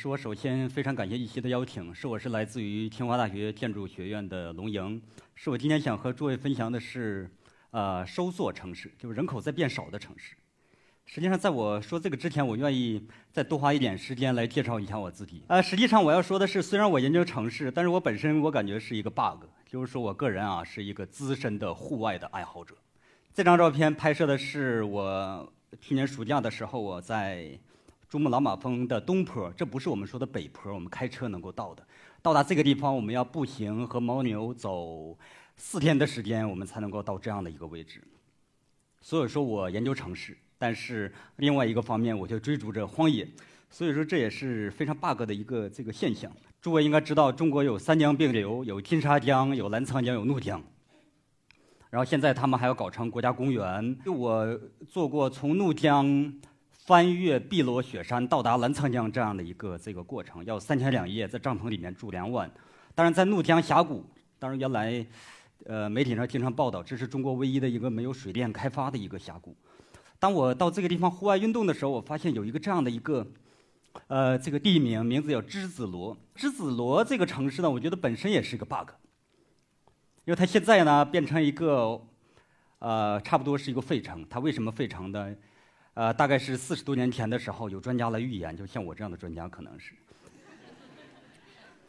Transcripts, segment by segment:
是我首先非常感谢一席的邀请，是我是来自于清华大学建筑学院的龙莹，是我今天想和诸位分享的是，呃，收缩城市，就是人口在变少的城市。实际上，在我说这个之前，我愿意再多花一点时间来介绍一下我自己。呃，实际上我要说的是，虽然我研究城市，但是我本身我感觉是一个 bug，就是说我个人啊是一个资深的户外的爱好者。这张照片拍摄的是我去年暑假的时候，我在。珠穆朗玛峰的东坡，这不是我们说的北坡，我们开车能够到的。到达这个地方，我们要步行和牦牛走四天的时间，我们才能够到这样的一个位置。所以说我研究城市，但是另外一个方面，我就追逐着荒野。所以说这也是非常 bug 的一个这个现象。诸位应该知道，中国有三江并流，有金沙江，有澜沧江，有怒江。然后现在他们还要搞成国家公园。就我做过从怒江。翻越碧罗雪山到达澜沧江这样的一个这个过程，要三天两夜，在帐篷里面住两晚。当然，在怒江峡谷，当然原来，呃，媒体上经常报道，这是中国唯一的一个没有水电开发的一个峡谷。当我到这个地方户外运动的时候，我发现有一个这样的一个，呃，这个地名名字叫栀子罗。栀子罗这个城市呢，我觉得本身也是一个 bug，因为它现在呢变成一个，呃，差不多是一个废城。它为什么废城呢？呃，大概是四十多年前的时候，有专家来预言，就像我这样的专家可能是，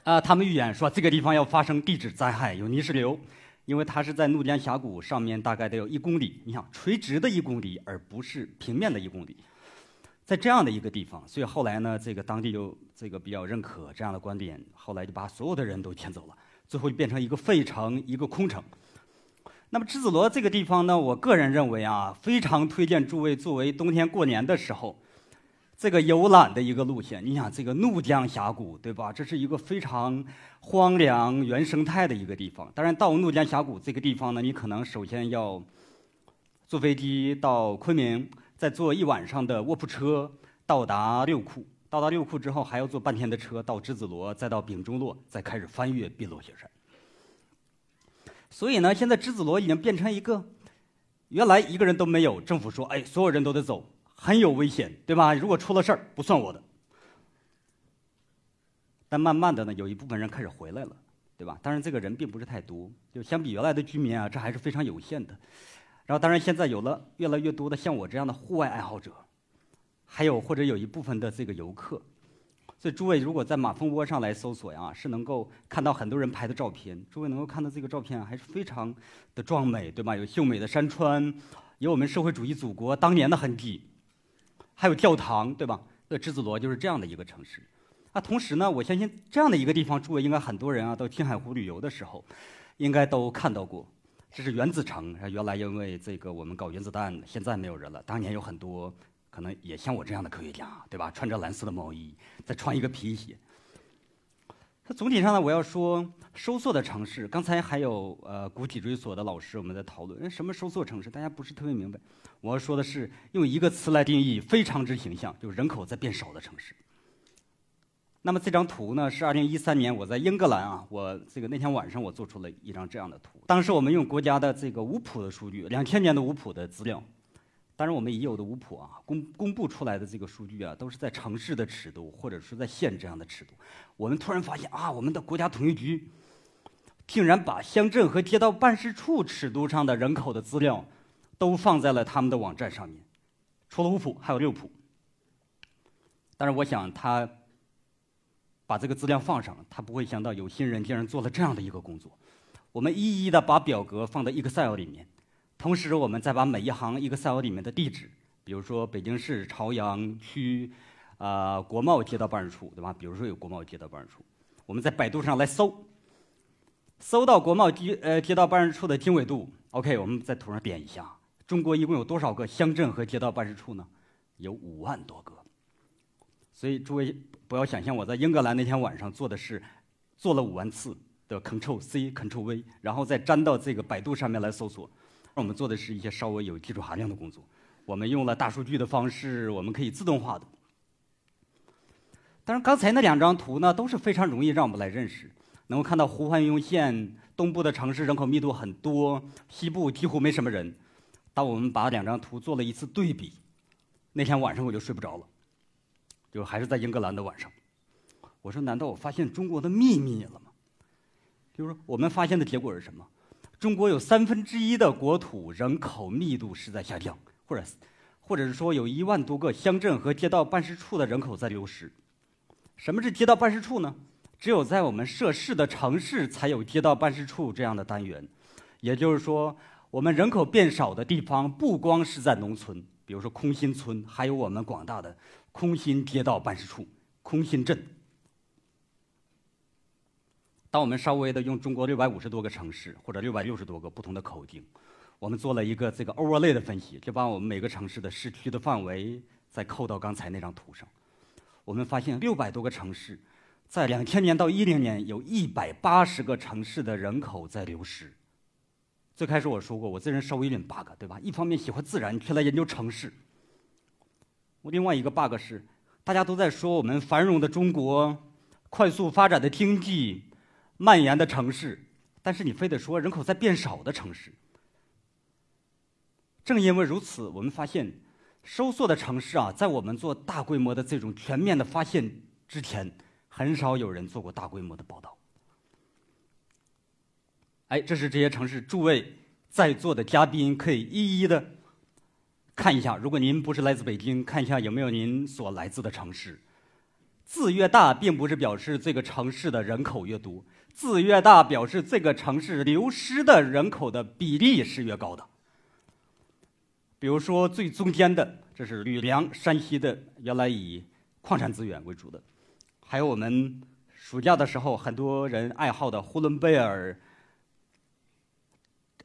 啊，他们预言说这个地方要发生地质灾害，有泥石流，因为它是在怒江峡谷上面，大概得有一公里，你想垂直的一公里，而不是平面的一公里，在这样的一个地方，所以后来呢，这个当地就这个比较认可这样的观点，后来就把所有的人都迁走了，最后就变成一个废城，一个空城。那么栀子罗这个地方呢，我个人认为啊，非常推荐诸位作为冬天过年的时候，这个游览的一个路线。你想，这个怒江峡谷，对吧？这是一个非常荒凉原生态的一个地方。当然，到怒江峡谷这个地方呢，你可能首先要坐飞机到昆明，再坐一晚上的卧铺车到达六库。到达六库之后，还要坐半天的车到栀子罗，再到丙中洛，再开始翻越碧罗雪山。所以呢，现在栀子罗已经变成一个，原来一个人都没有，政府说，哎，所有人都得走，很有危险，对吧？如果出了事儿，不算我的。但慢慢的呢，有一部分人开始回来了，对吧？当然，这个人并不是太多，就相比原来的居民啊，这还是非常有限的。然后，当然现在有了越来越多的像我这样的户外爱好者，还有或者有一部分的这个游客。所以诸位如果在马蜂窝上来搜索呀，是能够看到很多人拍的照片。诸位能够看到这个照片还是非常的壮美，对吧？有秀美的山川，有我们社会主义祖国当年的痕迹，还有教堂，对吧？那栀子罗就是这样的一个城市。啊，同时呢，我相信这样的一个地方，诸位应该很多人啊到青海湖旅游的时候，应该都看到过。这是原子城，原来因为这个我们搞原子弹，现在没有人了。当年有很多。可能也像我这样的科学家，对吧？穿着蓝色的毛衣，再穿一个皮鞋。它总体上呢，我要说收缩的城市。刚才还有呃古脊椎所的老师我们在讨论，什么收缩城市？大家不是特别明白。我要说的是用一个词来定义，非常之形象，就是人口在变少的城市。那么这张图呢，是二零一三年我在英格兰啊，我这个那天晚上我做出了一张这样的图。当时我们用国家的这个五普的数据，两千年的五普的资料。当然，我们已有的五普啊，公公布出来的这个数据啊，都是在城市的尺度，或者是在县这样的尺度。我们突然发现啊，我们的国家统计局竟然把乡镇和街道办事处尺度上的人口的资料都放在了他们的网站上面，除了五普，还有六普。但是我想，他把这个资料放上，他不会想到有心人竟然做了这样的一个工作。我们一一的把表格放在 Excel 里面。同时，我们再把每一行 Excel 里面的地址，比如说北京市朝阳区，啊国贸街道办事处，对吧？比如说有国贸街道办事处，我们在百度上来搜，搜到国贸街呃街道办事处的经纬度，OK，我们在图上点一下。中国一共有多少个乡镇和街道办事处呢？有五万多个。所以诸位不要想象我在英格兰那天晚上做的是做了五万次的 Ctrl C Ctrl V，然后再粘到这个百度上面来搜索。我们做的是一些稍微有技术含量的工作，我们用了大数据的方式，我们可以自动化的。当然，刚才那两张图呢都是非常容易让我们来认识，能够看到胡汉庸县东部的城市人口密度很多，西部几乎没什么人。当我们把两张图做了一次对比，那天晚上我就睡不着了，就还是在英格兰的晚上。我说难道我发现中国的秘密了吗？就是我们发现的结果是什么？中国有三分之一的国土人口密度是在下降，或者，或者是说有一万多个乡镇和街道办事处的人口在流失。什么是街道办事处呢？只有在我们涉事的城市才有街道办事处这样的单元，也就是说，我们人口变少的地方不光是在农村，比如说空心村，还有我们广大的空心街道办事处、空心镇。当我们稍微的用中国六百五十多个城市或者六百六十多个不同的口径，我们做了一个这个 overlay 的分析，就把我们每个城市的市区的范围再扣到刚才那张图上，我们发现六百多个城市。在两千年到一零年，有一百八十个城市的人口在流失。最开始我说过，我这人稍微有点 bug，对吧？一方面喜欢自然，却来研究城市。我另外一个 bug 是，大家都在说我们繁荣的中国、快速发展的经济、蔓延的城市，但是你非得说人口在变少的城市。正因为如此，我们发现收缩的城市啊，在我们做大规模的这种全面的发现之前。很少有人做过大规模的报道。哎，这是这些城市诸位在座的嘉宾可以一一的看一下。如果您不是来自北京，看一下有没有您所来自的城市。字越大，并不是表示这个城市的人口越多，字越大表示这个城市流失的人口的比例是越高的。比如说最中间的，这是吕梁，山西的，原来以矿产资源为主的。还有我们暑假的时候，很多人爱好的呼伦贝尔、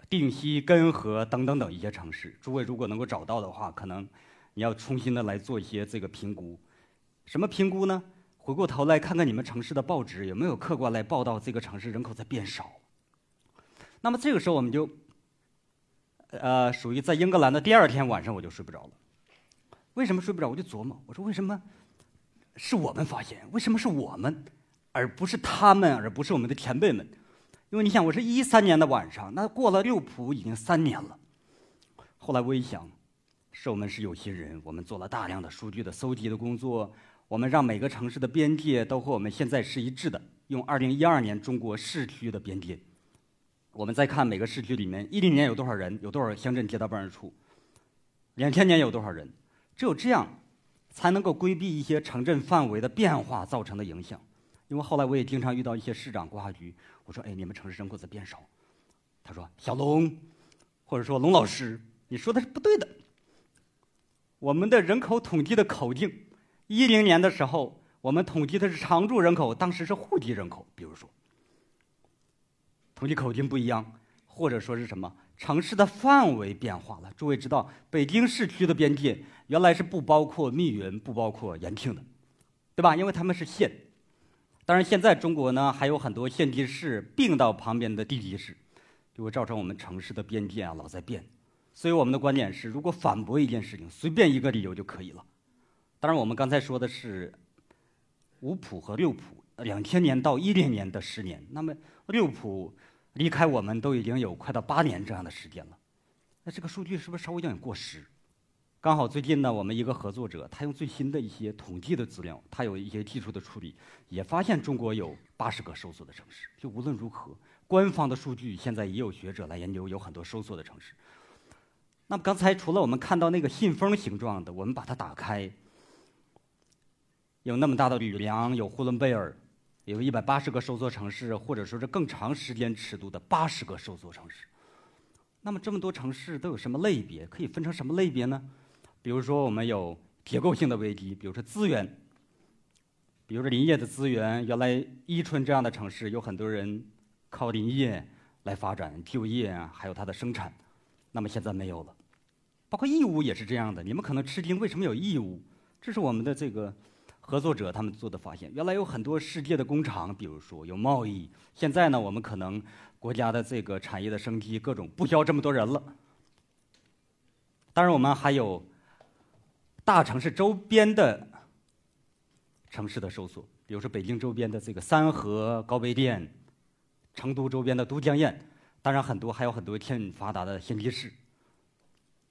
定西、根河等等等一些城市。诸位如果能够找到的话，可能你要重新的来做一些这个评估。什么评估呢？回过头来看看你们城市的报纸有没有客观来报道这个城市人口在变少。那么这个时候我们就，呃，属于在英格兰的第二天晚上我就睡不着了。为什么睡不着？我就琢磨，我说为什么？是我们发现，为什么是我们，而不是他们，而不是我们的前辈们？因为你想，我是一三年的晚上，那过了六普已经三年了。后来我一想，是我们是有心人，我们做了大量的数据的搜集的工作，我们让每个城市的边界都和我们现在是一致的，用二零一二年中国市区的边界，我们再看每个市区里面一零年有多少人，有多少乡镇街道办事处，两千年有多少人，只有这样。才能够规避一些城镇范围的变化造成的影响，因为后来我也经常遇到一些市长、规划局，我说：“哎，你们城市人口在变少。”他说：“小龙，或者说龙老师，你说的是不对的。我们的人口统计的口径，一零年的时候，我们统计的是常住人口，当时是户籍人口，比如说，统计口径不一样，或者说是什么？”城市的范围变化了。诸位知道，北京市区的边界原来是不包括密云、不包括延庆的，对吧？因为他们是县。当然，现在中国呢还有很多县级市并到旁边的地级市，就会造成我们城市的边界啊老在变。所以我们的观点是，如果反驳一件事情，随便一个理由就可以了。当然，我们刚才说的是五普和六普，两千年到一零年的十年。那么六普。离开我们都已经有快到八年这样的时间了，那这个数据是不是稍微有点过时？刚好最近呢，我们一个合作者他用最新的一些统计的资料，他有一些技术的处理，也发现中国有八十个收缩的城市。就无论如何，官方的数据现在也有学者来研究，有很多收缩的城市。那么刚才除了我们看到那个信封形状的，我们把它打开，有那么大的吕梁，有呼伦贝尔。有一百八十个收缩城市，或者说是更长时间尺度的八十个收缩城市。那么这么多城市都有什么类别？可以分成什么类别呢？比如说我们有结构性的危机，比如说资源，比如说林业的资源。原来伊春这样的城市有很多人靠林业来发展就业啊，还有它的生产。那么现在没有了。包括义乌也是这样的。你们可能吃惊，为什么有义乌？这是我们的这个。合作者他们做的发现，原来有很多世界的工厂，比如说有贸易。现在呢，我们可能国家的这个产业的升级，各种不需要这么多人了。当然，我们还有大城市周边的城市的收缩，比如说北京周边的这个三河、高碑店，成都周边的都江堰。当然，很多还有很多欠发达的县级市，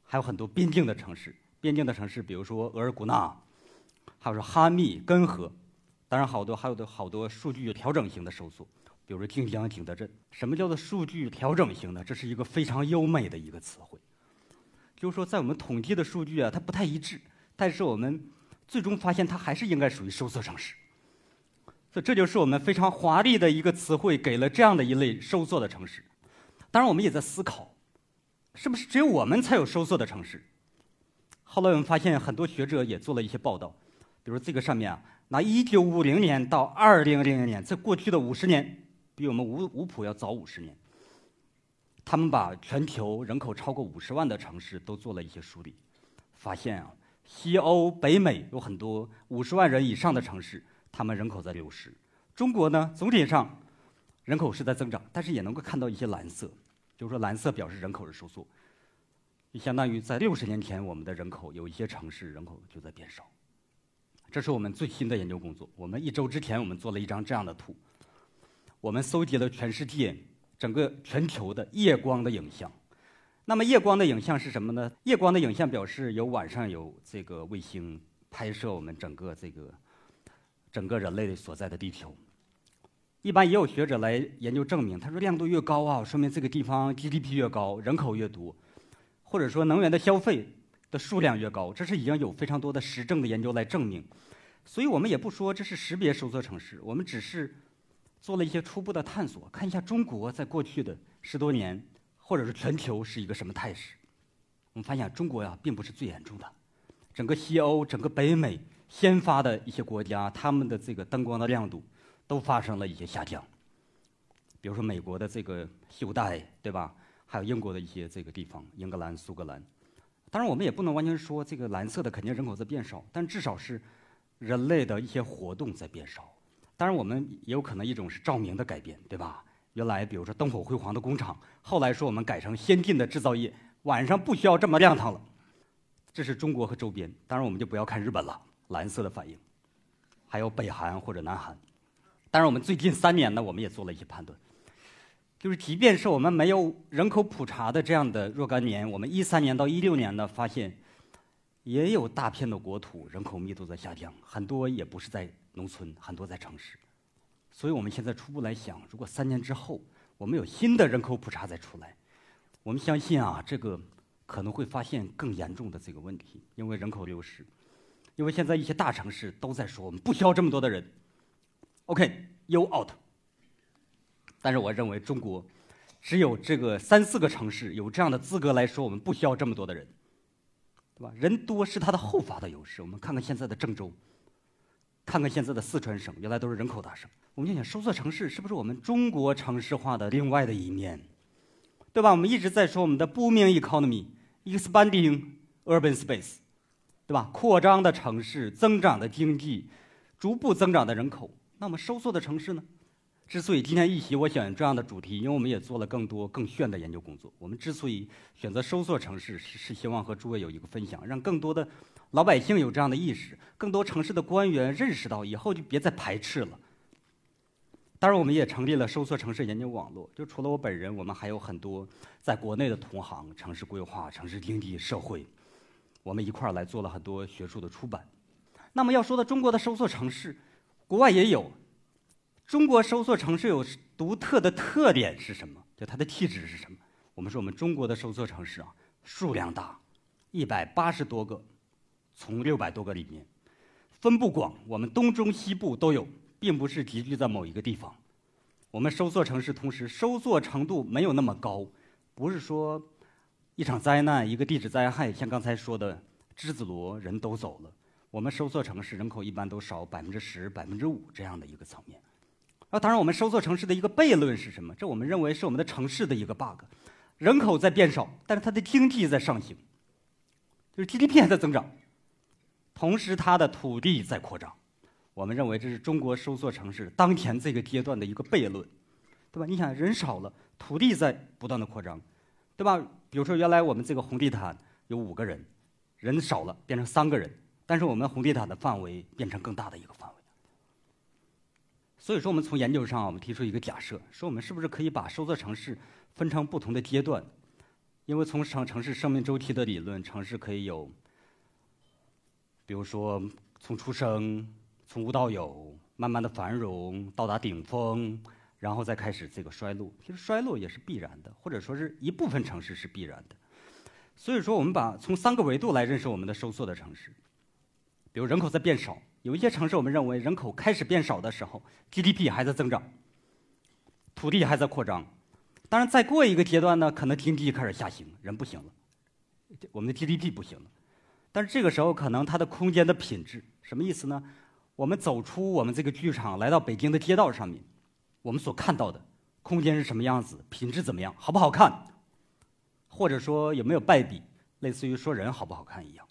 还有很多边境的城市。边境的城市，比如说额尔古纳。还有说哈密、根河，当然，好多还有的好多数据调整型的收缩，比如说定江、景德镇。什么叫做数据调整型呢？这是一个非常优美的一个词汇，就是说在我们统计的数据啊，它不太一致，但是我们最终发现它还是应该属于收缩城市。所以这就是我们非常华丽的一个词汇，给了这样的一类收缩的城市。当然，我们也在思考，是不是只有我们才有收缩的城市？后来我们发现，很多学者也做了一些报道，比如这个上面啊，拿1950年到2000年，这过去的五十年，比我们五五普要早五十年。他们把全球人口超过五十万的城市都做了一些梳理，发现啊，西欧、北美有很多五十万人以上的城市。他们人口在流失，中国呢总体上人口是在增长，但是也能够看到一些蓝色，就是说蓝色表示人口是收缩，就相当于在六十年前我们的人口有一些城市人口就在变少。这是我们最新的研究工作。我们一周之前我们做了一张这样的图，我们搜集了全世界整个全球的夜光的影像。那么夜光的影像是什么呢？夜光的影像表示有晚上有这个卫星拍摄我们整个这个。整个人类所在的地球，一般也有学者来研究证明。他说，亮度越高啊，说明这个地方 GDP 越高，人口越多，或者说能源的消费的数量越高。这是已经有非常多的实证的研究来证明。所以我们也不说这是识别收缩城市，我们只是做了一些初步的探索，看一下中国在过去的十多年，或者是全球是一个什么态势。我们发现中国呀，并不是最严重的，整个西欧，整个北美。先发的一些国家，他们的这个灯光的亮度都发生了一些下降。比如说美国的这个西部带，对吧？还有英国的一些这个地方，英格兰、苏格兰。当然，我们也不能完全说这个蓝色的肯定人口在变少，但至少是人类的一些活动在变少。当然，我们也有可能一种是照明的改变，对吧？原来比如说灯火辉煌的工厂，后来说我们改成先进的制造业，晚上不需要这么亮堂了。这是中国和周边，当然我们就不要看日本了。蓝色的反应，还有北韩或者南韩。当然，我们最近三年呢，我们也做了一些判断，就是即便是我们没有人口普查的这样的若干年，我们一三年到一六年呢，发现也有大片的国土人口密度在下降，很多也不是在农村，很多在城市。所以我们现在初步来想，如果三年之后我们有新的人口普查再出来，我们相信啊，这个可能会发现更严重的这个问题，因为人口流失。因为现在一些大城市都在说我们不需要这么多的人，OK，you out。但是我认为中国只有这个三四个城市有这样的资格来说我们不需要这么多的人，对吧？人多是它的后发的优势。我们看看现在的郑州，看看现在的四川省，原来都是人口大省。我们就想收缩城市是不是我们中国城市化的另外的一面，对吧？我们一直在说我们的 booming economy，expanding urban space。对吧？扩张的城市，增长的经济，逐步增长的人口。那么收缩的城市呢？之所以今天一席我选这样的主题，因为我们也做了更多更炫的研究工作。我们之所以选择收缩城市，是是希望和诸位有一个分享，让更多的老百姓有这样的意识，更多城市的官员认识到以后就别再排斥了。当然，我们也成立了收缩城市研究网络。就除了我本人，我们还有很多在国内的同行，城市规划、城市经济、社会。我们一块儿来做了很多学术的出版。那么要说到中国的收缩城市，国外也有。中国收缩城市有独特的特点是什么？就它的气质是什么？我们说我们中国的收缩城市啊，数量大，一百八十多个，从六百多个里面，分布广，我们东中西部都有，并不是集聚在某一个地方。我们收缩城市同时收缩程度没有那么高，不是说。一场灾难，一个地质灾害，像刚才说的栀子罗，人都走了。我们收缩城市人口一般都少百分之十、百分之五这样的一个层面。啊，当然，我们收缩城市的一个悖论是什么？这我们认为是我们的城市的一个 bug。人口在变少，但是它的经济在上行，就是 GDP 还在增长，同时它的土地在扩张。我们认为这是中国收缩城市当前这个阶段的一个悖论，对吧？你想，人少了，土地在不断的扩张。对吧？比如说，原来我们这个红地毯有五个人，人少了变成三个人，但是我们红地毯的范围变成更大的一个范围。所以说，我们从研究上，我们提出一个假设，说我们是不是可以把收缩城市分成不同的阶段？因为从城城市生命周期的理论，城市可以有，比如说从出生、从无到有、慢慢的繁荣到达顶峰，然后再开始这个衰落。其实衰落也是必然的，或者说是一部分城市是必然的。所以说，我们把从三个维度来认识我们的收缩的城市。比如人口在变少，有一些城市我们认为人口开始变少的时候，GDP 还在增长，土地还在扩张。当然，再过一个阶段呢，可能经济开始下行，人不行了，我们的 GDP 不行了。但是这个时候，可能它的空间的品质什么意思呢？我们走出我们这个剧场，来到北京的街道上面，我们所看到的空间是什么样子？品质怎么样？好不好看？或者说有没有败笔？类似于说人好不好看一样。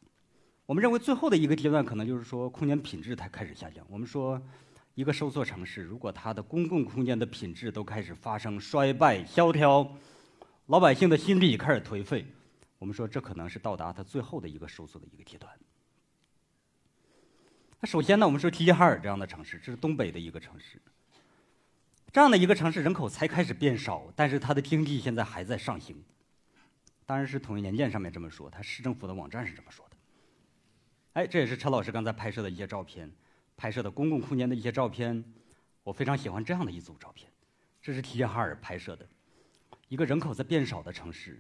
我们认为最后的一个阶段，可能就是说空间品质它开始下降。我们说，一个收缩城市，如果它的公共空间的品质都开始发生衰败、萧条，老百姓的心理开始颓废，我们说这可能是到达它最后的一个收缩的一个阶段。那首先呢，我们说齐齐哈尔这样的城市，这是东北的一个城市，这样的一个城市人口才开始变少，但是它的经济现在还在上行。当然是统一年鉴上面这么说，它市政府的网站是这么说的。哎，这也是陈老师刚才拍摄的一些照片，拍摄的公共空间的一些照片。我非常喜欢这样的一组照片，这是齐齐哈尔拍摄的，一个人口在变少的城市，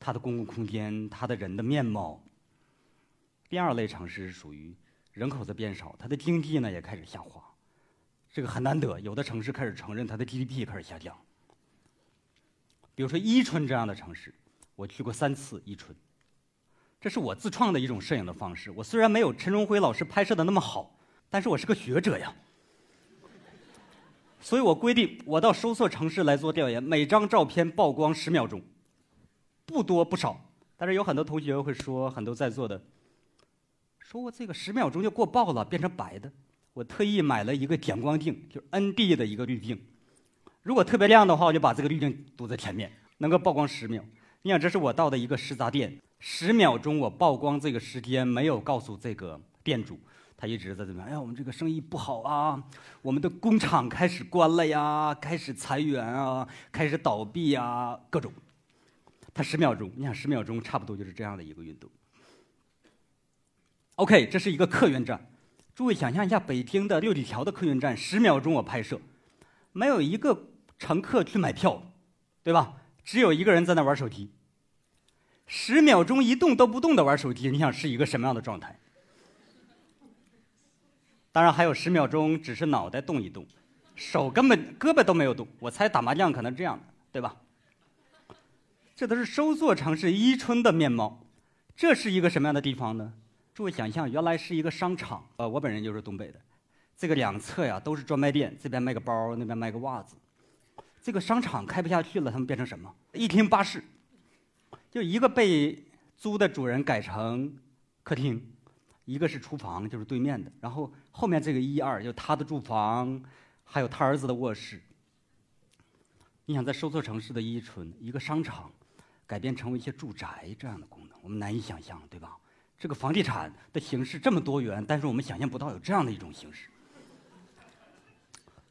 它的公共空间，它的人的面貌。第二类城市属于人口在变少，它的经济呢也开始下滑，这个很难得，有的城市开始承认它的 GDP 开始下降。比如说伊春这样的城市，我去过三次伊春。这是我自创的一种摄影的方式。我虽然没有陈荣辉老师拍摄的那么好，但是我是个学者呀。所以我规定，我到收缩城市来做调研，每张照片曝光十秒钟，不多不少。但是有很多同学会说，很多在座的，说我这个十秒钟就过曝了，变成白的。我特意买了一个减光镜，就是 ND 的一个滤镜。如果特别亮的话，我就把这个滤镜堵在前面，能够曝光十秒。你想，这是我到的一个食杂店。十秒钟，我曝光这个时间没有告诉这个店主，他一直在这边。哎呀，我们这个生意不好啊，我们的工厂开始关了呀，开始裁员啊，开始倒闭啊，各种。他十秒钟，你想十秒钟，差不多就是这样的一个运动。OK，这是一个客运站，诸位想象一下，北京的六里桥的客运站，十秒钟我拍摄，没有一个乘客去买票，对吧？只有一个人在那玩手机。十秒钟一动都不动的玩手机，你想是一个什么样的状态？当然还有十秒钟只是脑袋动一动，手根本胳膊都没有动。我猜打麻将可能这样的，对吧？这都是收缩城市伊春的面貌。这是一个什么样的地方呢？诸位想象，原来是一个商场。呃，我本人就是东北的，这个两侧呀都是专卖店，这边卖个包，那边卖个袜子。这个商场开不下去了，他们变成什么？一厅八室。就一个被租的主人改成客厅，一个是厨房，就是对面的。然后后面这个一二，就他的住房，还有他儿子的卧室。你想在收缩城市的伊春，一个商场改变成为一些住宅这样的功能，我们难以想象，对吧？这个房地产的形式这么多元，但是我们想象不到有这样的一种形式。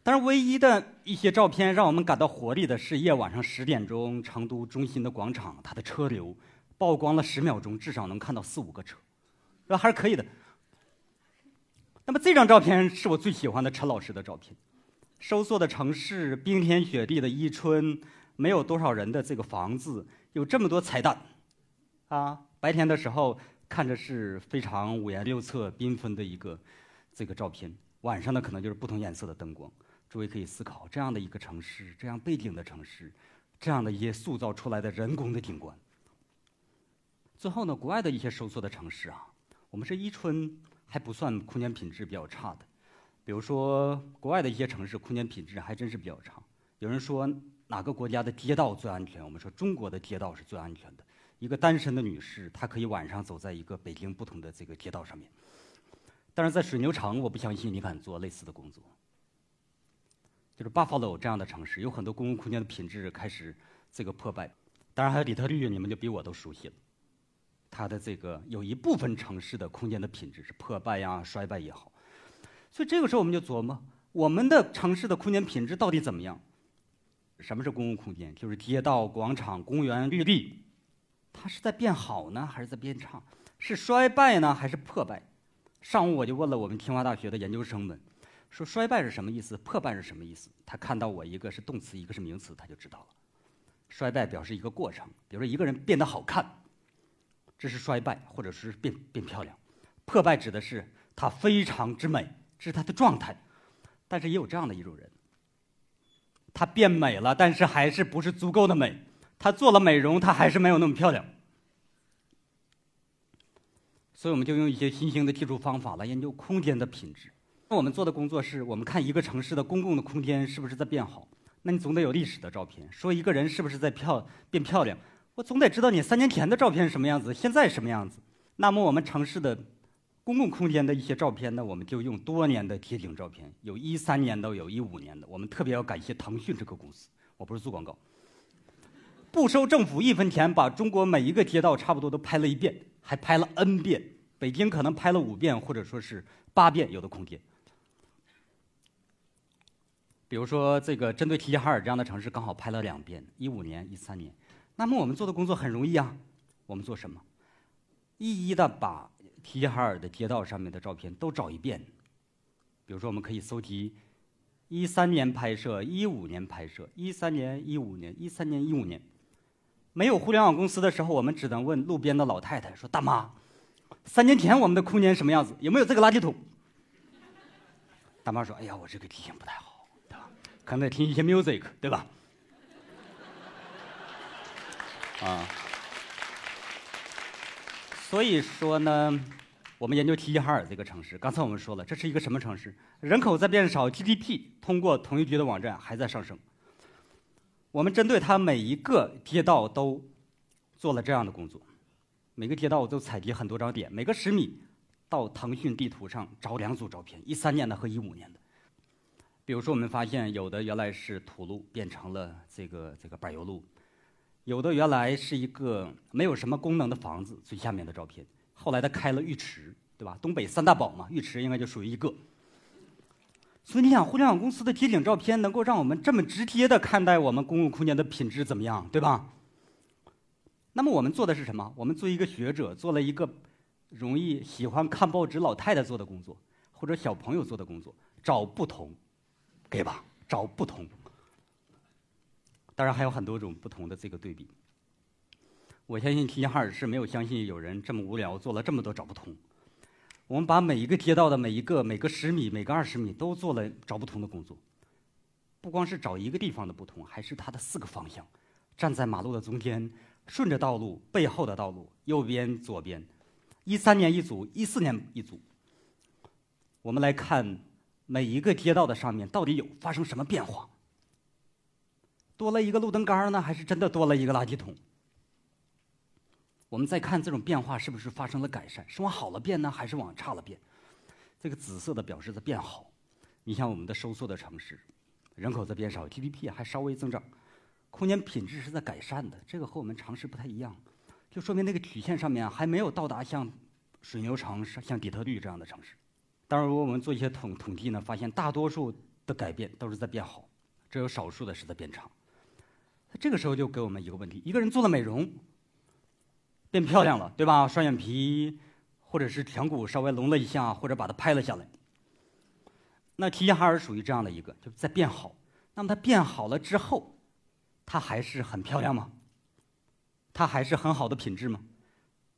但是唯一的一些照片让我们感到活力的是夜晚上十点钟成都中心的广场，它的车流曝光了十秒钟，至少能看到四五个车，那？还是可以的。那么这张照片是我最喜欢的陈老师的照片，收缩的城市，冰天雪地的伊春，没有多少人的这个房子，有这么多彩蛋，啊，白天的时候看着是非常五颜六色、缤纷的一个这个照片，晚上呢可能就是不同颜色的灯光。诸位可以思考，这样的一个城市，这样背景的城市，这样的一些塑造出来的人工的景观。最后呢，国外的一些收缩的城市啊，我们是伊春还不算空间品质比较差的。比如说，国外的一些城市空间品质还真是比较差。有人说哪个国家的街道最安全？我们说中国的街道是最安全的。一个单身的女士，她可以晚上走在一个北京不同的这个街道上面。但是在水牛城，我不相信你敢做类似的工作。就是 Buffalo 这样的城市，有很多公共空间的品质开始这个破败。当然还有底特律，你们就比我都熟悉了。它的这个有一部分城市的空间的品质是破败呀、衰败也好。所以这个时候我们就琢磨，我们的城市的空间品质到底怎么样？什么是公共空间？就是街道、广场、公园、绿地，它是在变好呢，还是在变差？是衰败呢，还是破败？上午我就问了我们清华大学的研究生们。说衰败是什么意思，破败是什么意思？他看到我一个是动词，一个是名词，他就知道了。衰败表示一个过程，比如说一个人变得好看，这是衰败，或者是变变漂亮。破败指的是他非常之美，这是他的状态。但是也有这样的一种人，他变美了，但是还是不是足够的美。他做了美容，他还是没有那么漂亮。所以我们就用一些新兴的技术方法来研究空间的品质。我们做的工作是我们看一个城市的公共的空间是不是在变好。那你总得有历史的照片，说一个人是不是在漂变漂亮，我总得知道你三年前的照片是什么样子，现在什么样子。那么我们城市的公共空间的一些照片呢，我们就用多年的街景照片，有一三年的，有一五年的。我们特别要感谢腾讯这个公司，我不是做广告，不收政府一分钱，把中国每一个街道差不多都拍了一遍，还拍了 N 遍。北京可能拍了五遍，或者说是八遍，有的空间。比如说，这个针对齐齐哈尔这样的城市，刚好拍了两遍，一五年、一三年。那么我们做的工作很容易啊，我们做什么？一一的把齐齐哈尔的街道上面的照片都找一遍。比如说，我们可以搜集一三年拍摄、一五年拍摄、一三年、一五年、一三年、一五年。没有互联网公司的时候，我们只能问路边的老太太说：“大妈。”三年前我们的空间什么样子？有没有这个垃圾桶？大妈说：“哎呀，我这个记性不太好，可能得听一些 music，对吧？”啊，所以说呢，我们研究齐齐哈尔这个城市。刚才我们说了，这是一个什么城市？人口在变少，GDP 通过统计局的网站还在上升。我们针对它每一个街道都做了这样的工作。每个街道我都采集很多张点，每个十米到腾讯地图上找两组照片，一三年的和一五年的。比如说，我们发现有的原来是土路变成了这个这个柏油路，有的原来是一个没有什么功能的房子，最下面的照片，后来它开了浴池，对吧？东北三大宝嘛，浴池应该就属于一个。所以你想，互联网公司的街景照片能够让我们这么直接的看待我们公共空间的品质怎么样，对吧？那么我们做的是什么？我们作为一个学者，做了一个容易喜欢看报纸老太太做的工作，或者小朋友做的工作，找不同，给吧？找不同。当然还有很多种不同的这个对比。我相信齐齐哈尔市没有相信有人这么无聊做了这么多找不同。我们把每一个街道的每一个每个十米、每个二十米都做了找不同的工作。不光是找一个地方的不同，还是它的四个方向，站在马路的中间。顺着道路背后的道路，右边、左边，一三年一组，一四年一组。我们来看每一个街道的上面到底有发生什么变化？多了一个路灯杆呢，还是真的多了一个垃圾桶？我们再看这种变化是不是发生了改善？是往好了变呢，还是往差了变？这个紫色的表示在变好。你像我们的收缩的城市，人口在变少，GDP 还稍微增长。空间品质是在改善的，这个和我们常识不太一样，就说明那个曲线上面还没有到达像水牛城、像底特律这样的城市。当然，如果我们做一些统统计呢，发现大多数的改变都是在变好，只有少数的是在变差。这个时候就给我们一个问题：一个人做了美容，变漂亮了，对吧？双眼皮或者是颧骨稍微隆了一下，或者把它拍了下来。那齐齐哈尔属于这样的一个，就在变好。那么它变好了之后。它还是很漂亮吗？它还是很好的品质吗？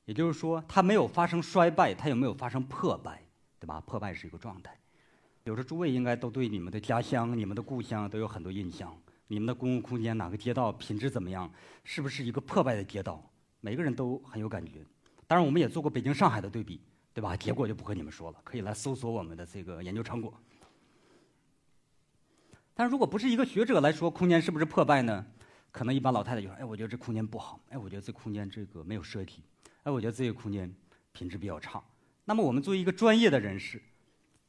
也就是说，它没有发生衰败，它有没有发生破败？对吧？破败是一个状态。有的诸位应该都对你们的家乡、你们的故乡都有很多印象。你们的公共空间哪个街道品质怎么样？是不是一个破败的街道？每个人都很有感觉。当然，我们也做过北京、上海的对比，对吧？结果就不和你们说了，可以来搜索我们的这个研究成果。但是如果不是一个学者来说，空间是不是破败呢？可能一般老太太就说：“哎，我觉得这空间不好。哎，我觉得这空间这个没有设计。哎，我觉得这个空间品质比较差。”那么我们作为一个专业的人士，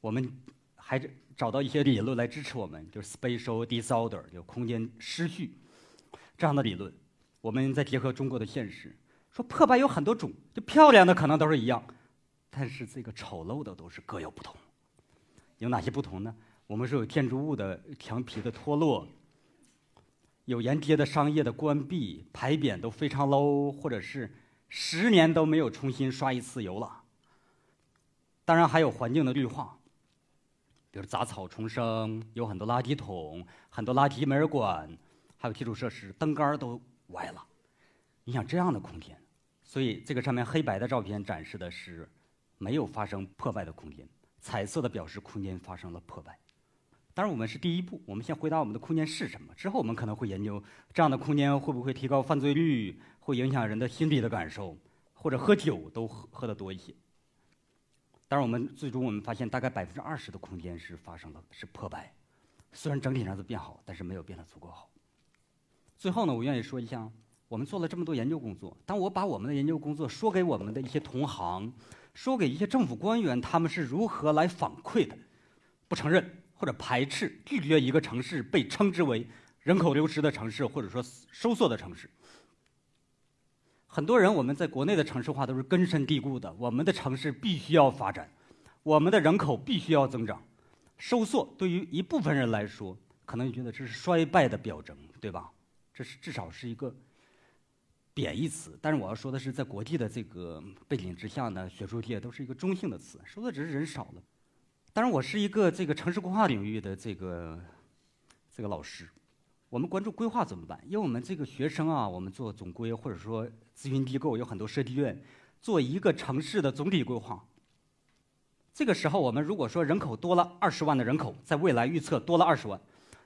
我们还是找到一些理论来支持我们，就是 spatial disorder，就空间失序这样的理论。我们再结合中国的现实，说破败有很多种，就漂亮的可能都是一样，但是这个丑陋的都是各有不同。有哪些不同呢？我们说有建筑物的墙皮的脱落。有沿街的商业的关闭，牌匾都非常 low，或者是十年都没有重新刷一次油了。当然还有环境的绿化，比如杂草丛生，有很多垃圾桶，很多垃圾没人管，还有基础设施，灯杆都歪了。你想这样的空间，所以这个上面黑白的照片展示的是没有发生破败的空间，彩色的表示空间发生了破败。当然，我们是第一步，我们先回答我们的空间是什么，之后我们可能会研究这样的空间会不会提高犯罪率，会影响人的心理的感受，或者喝酒都喝喝得多一些。当然，我们最终我们发现，大概百分之二十的空间是发生了是破败，虽然整体上是变好，但是没有变得足够好。最后呢，我愿意说一下，我们做了这么多研究工作，当我把我们的研究工作说给我们的一些同行，说给一些政府官员，他们是如何来反馈的？不承认或者排斥、拒绝一个城市被称之为人口流失的城市，或者说收缩的城市。很多人，我们在国内的城市化都是根深蒂固的。我们的城市必须要发展，我们的人口必须要增长。收缩对于一部分人来说，可能觉得这是衰败的表征，对吧？这是至少是一个贬义词。但是我要说的是，在国际的这个背景之下呢，学术界都是一个中性的词。说的只是人少了。当然，我是一个这个城市规划领域的这个这个老师。我们关注规划怎么办？因为我们这个学生啊，我们做总规或者说咨询机构有很多设计院，做一个城市的总体规划。这个时候，我们如果说人口多了二十万的人口，在未来预测多了二十万，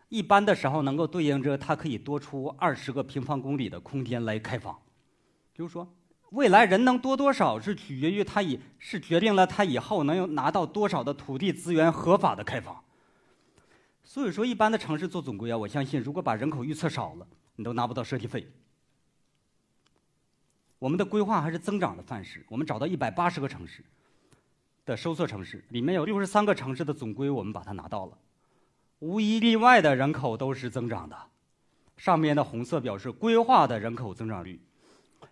一般的时候能够对应着它可以多出二十个平方公里的空间来开放。比如说，未来人能多多少是取决于它以是决定了它以后能有拿到多少的土地资源合法的开放。所以说，一般的城市做总规啊，我相信，如果把人口预测少了，你都拿不到设计费。我们的规划还是增长的范式，我们找到一百八十个城市的收缩城市，里面有六十三个城市的总规，我们把它拿到了，无一例外的人口都是增长的。上面的红色表示规划的人口增长率，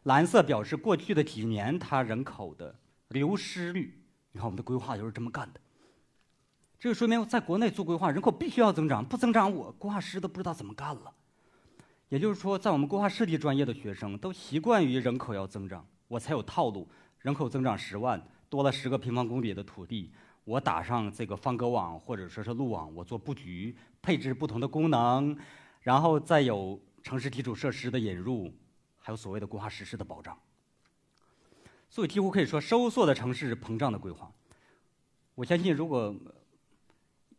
蓝色表示过去的几年它人口的流失率。你看，我们的规划就是这么干的。这就说明，在国内做规划，人口必须要增长，不增长，我规划师都不知道怎么干了。也就是说，在我们规划设计专业的学生都习惯于人口要增长，我才有套路。人口增长十万，多了十个平方公里的土地，我打上这个方格网或者说是路网，我做布局，配置不同的功能，然后再有城市基础设施的引入，还有所谓的规划实施的保障。所以，几乎可以说，收缩的城市膨胀的规划。我相信，如果。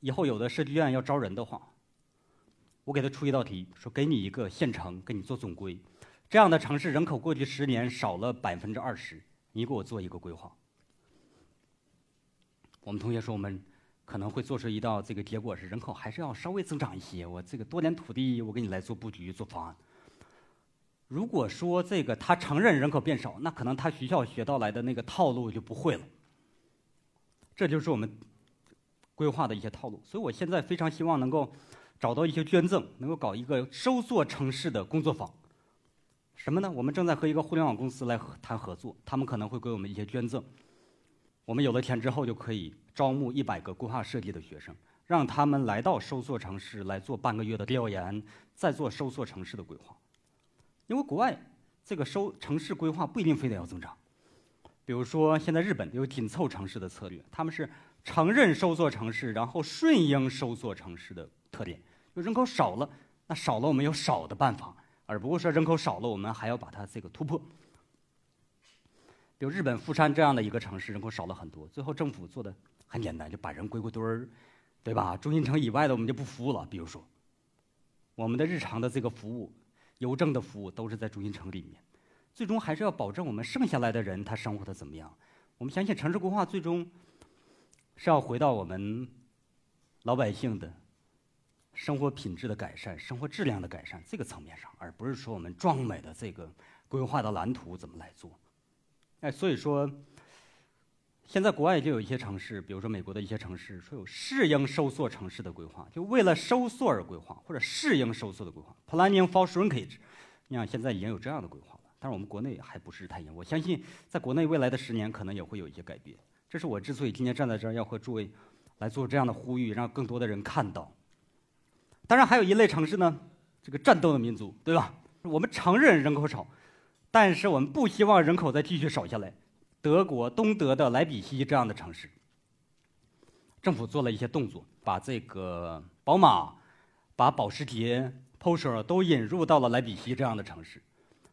以后有的设计院要招人的话，我给他出一道题，说给你一个县城，给你做总规，这样的城市人口过去十年少了百分之二十，你给我做一个规划。我们同学说我们可能会做出一道这个结果是人口还是要稍微增长一些，我这个多点土地，我给你来做布局做方案。如果说这个他承认人口变少，那可能他学校学到来的那个套路就不会了。这就是我们。规划的一些套路，所以我现在非常希望能够找到一些捐赠，能够搞一个收缩城市的工作坊。什么呢？我们正在和一个互联网公司来谈合作，他们可能会给我们一些捐赠。我们有了钱之后，就可以招募一百个规划设计的学生，让他们来到收缩城市来做半个月的调研，再做收缩城市的规划。因为国外这个收城市规划不一定非得要增长，比如说现在日本有紧凑城市的策略，他们是。承认收缩城市，然后顺应收缩城市的特点。就人口少了，那少了我们有少的办法，而不是说人口少了我们还要把它这个突破。比如日本富山这样的一个城市，人口少了很多，最后政府做的很简单，就把人归归堆儿，对吧？中心城以外的我们就不服务了。比如说，我们的日常的这个服务，邮政的服务都是在中心城里面，最终还是要保证我们剩下来的人他生活的怎么样。我们相信城市规划最终。是要回到我们老百姓的生活品质的改善、生活质量的改善这个层面上，而不是说我们壮美的这个规划的蓝图怎么来做。哎，所以说，现在国外就有一些城市，比如说美国的一些城市，说有适应收缩城市的规划，就为了收缩而规划，或者适应收缩的规划 （planning for shrinkage）。你想，现在已经有这样的规划，但是我们国内还不是太严。我相信，在国内未来的十年，可能也会有一些改变。这是我之所以今天站在这儿，要和诸位来做这样的呼吁，让更多的人看到。当然，还有一类城市呢，这个战斗的民族，对吧？我们承认人口少，但是我们不希望人口再继续少下来。德国东德的莱比锡这样的城市，政府做了一些动作，把这个宝马、把保时捷、Porsche 都引入到了莱比锡这样的城市，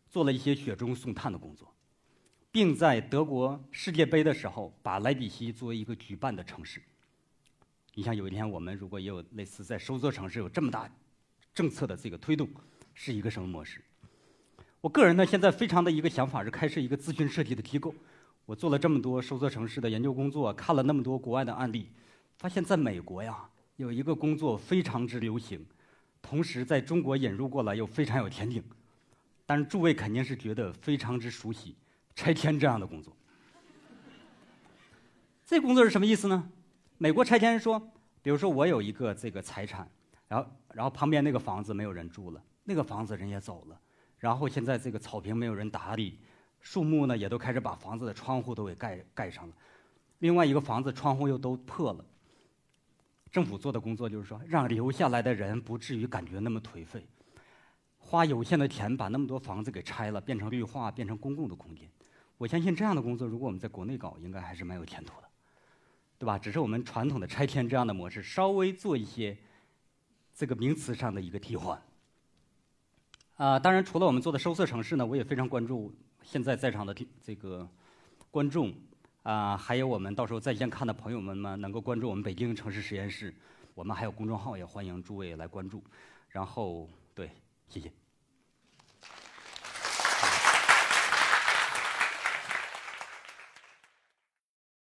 做了一些雪中送炭的工作，并在德国世界杯的时候把莱比锡作为一个举办的城市。你像有一天我们如果也有类似在收缩城市有这么大政策的这个推动，是一个什么模式？我个人呢，现在非常的一个想法是开设一个咨询设计的机构。我做了这么多收缩城市的研究工作，看了那么多国外的案例，发现在美国呀，有一个工作非常之流行，同时在中国引入过来又非常有前景。但是诸位肯定是觉得非常之熟悉拆迁这样的工作。这工作是什么意思呢？美国拆迁说，比如说我有一个这个财产，然后然后旁边那个房子没有人住了，那个房子人也走了。然后现在这个草坪没有人打理，树木呢也都开始把房子的窗户都给盖盖上了。另外一个房子窗户又都破了。政府做的工作就是说，让留下来的人不至于感觉那么颓废，花有限的钱把那么多房子给拆了，变成绿化，变成公共的空间。我相信这样的工作，如果我们在国内搞，应该还是蛮有前途的，对吧？只是我们传统的拆迁这样的模式，稍微做一些这个名词上的一个替换。啊，当然，除了我们做的收缩城市呢，我也非常关注现在在场的这个观众啊，还有我们到时候在线看的朋友们呢，能够关注我们北京城市实验室，我们还有公众号，也欢迎诸位来关注。然后，对，谢谢。